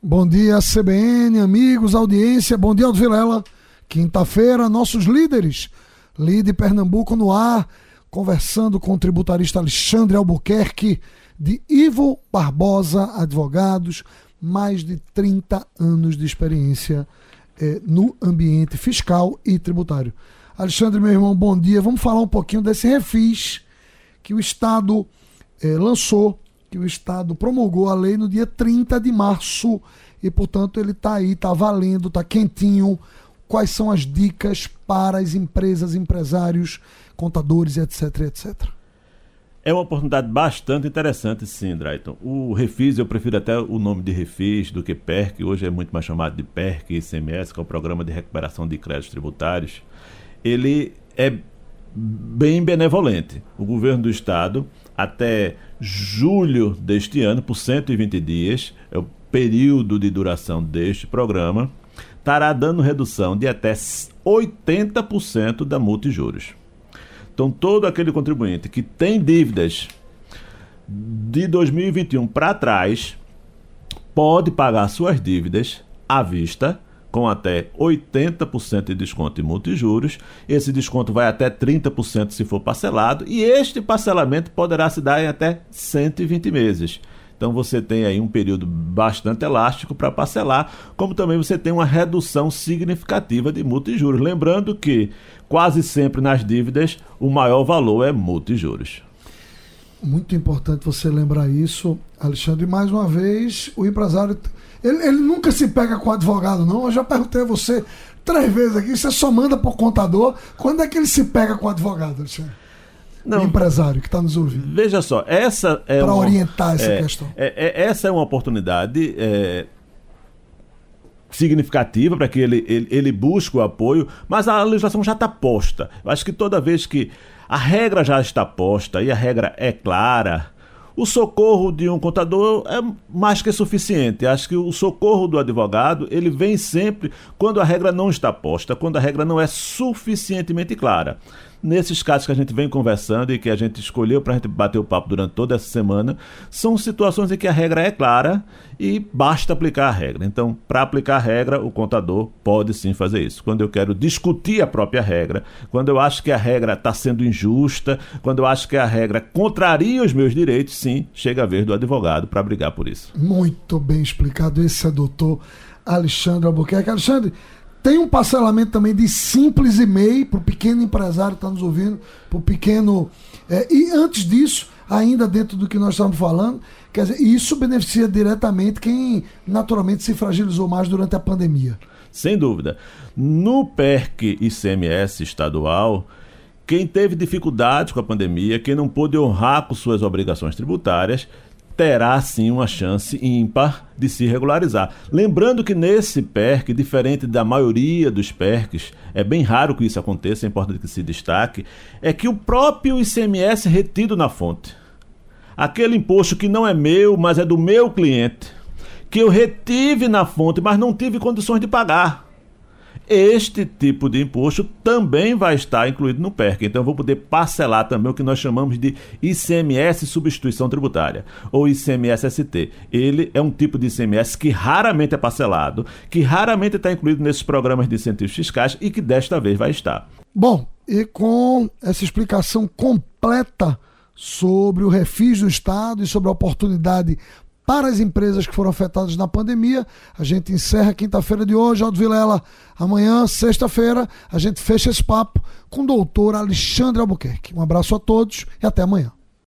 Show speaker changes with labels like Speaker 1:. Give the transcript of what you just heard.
Speaker 1: Bom dia, CBN, amigos, audiência. Bom dia, Aldo Vilela. Quinta-feira, nossos líderes. Lide Pernambuco no ar, conversando com o tributarista Alexandre Albuquerque, de Ivo Barbosa Advogados, mais de 30 anos de experiência eh, no ambiente fiscal e tributário. Alexandre, meu irmão, bom dia. Vamos falar um pouquinho desse refis que o Estado eh, lançou que o Estado promulgou a lei no dia 30 de março e, portanto, ele está aí, está valendo, está quentinho. Quais são as dicas para as empresas, empresários, contadores, etc, etc?
Speaker 2: É uma oportunidade bastante interessante, sim, Drayton. O Refis, eu prefiro até o nome de Refis do que PERC, hoje é muito mais chamado de PERC ICMS, que é o Programa de Recuperação de Créditos Tributários. Ele é bem benevolente. O governo do estado, até julho deste ano, por 120 dias, é o período de duração deste programa, estará dando redução de até 80% da multa e juros. Então, todo aquele contribuinte que tem dívidas de 2021 para trás pode pagar suas dívidas à vista com até 80% de desconto em multa e juros. Esse desconto vai até 30% se for parcelado, e este parcelamento poderá se dar em até 120 meses. Então você tem aí um período bastante elástico para parcelar, como também você tem uma redução significativa de multa e juros. Lembrando que quase sempre nas dívidas o maior valor é multa e juros.
Speaker 1: Muito importante você lembrar isso, Alexandre. E mais uma vez, o empresário ele, ele nunca se pega com advogado, não. Eu já perguntei a você três vezes aqui, você só manda por contador. Quando é que ele se pega com advogado, Alexandre? Não, o empresário que está nos ouvindo.
Speaker 2: Veja só, essa é
Speaker 1: para orientar essa
Speaker 2: é,
Speaker 1: questão.
Speaker 2: É, é, essa é uma oportunidade é, significativa para que ele, ele, ele busque o apoio, mas a legislação já está posta. Eu acho que toda vez que a regra já está posta e a regra é clara, o socorro de um contador é mais que suficiente. Acho que o socorro do advogado, ele vem sempre quando a regra não está posta, quando a regra não é suficientemente clara. Nesses casos que a gente vem conversando e que a gente escolheu para a gente bater o papo durante toda essa semana, são situações em que a regra é clara e basta aplicar a regra. Então, para aplicar a regra, o contador pode sim fazer isso. Quando eu quero discutir a própria regra, quando eu acho que a regra está sendo injusta, quando eu acho que a regra contraria os meus direitos, sim, chega a vez do advogado para brigar por isso.
Speaker 1: Muito bem explicado. Esse é doutor Alexandre Albuquerque. Alexandre, tem um parcelamento também de simples e MEI para o pequeno empresário que está nos ouvindo, para o pequeno. É, e antes disso, ainda dentro do que nós estamos falando, quer dizer, isso beneficia diretamente quem naturalmente se fragilizou mais durante a pandemia.
Speaker 2: Sem dúvida. No PERC ICMS estadual, quem teve dificuldades com a pandemia, quem não pôde honrar com suas obrigações tributárias, terá sim uma chance ímpar de se regularizar. Lembrando que nesse PERC, diferente da maioria dos PERCs, é bem raro que isso aconteça, é importante que se destaque, é que o próprio ICMS retido na fonte, aquele imposto que não é meu, mas é do meu cliente, que eu retive na fonte, mas não tive condições de pagar este tipo de imposto também vai estar incluído no PERC. Então, eu vou poder parcelar também o que nós chamamos de ICMS substituição tributária, ou ICMS-ST. Ele é um tipo de ICMS que raramente é parcelado, que raramente está incluído nesses programas de incentivos fiscais e que desta vez vai estar.
Speaker 1: Bom, e com essa explicação completa sobre o refis do Estado e sobre a oportunidade para as empresas que foram afetadas na pandemia. A gente encerra quinta-feira de hoje, Aldo Vilela. Amanhã, sexta-feira, a gente fecha esse papo com o doutor Alexandre Albuquerque. Um abraço a todos e até amanhã.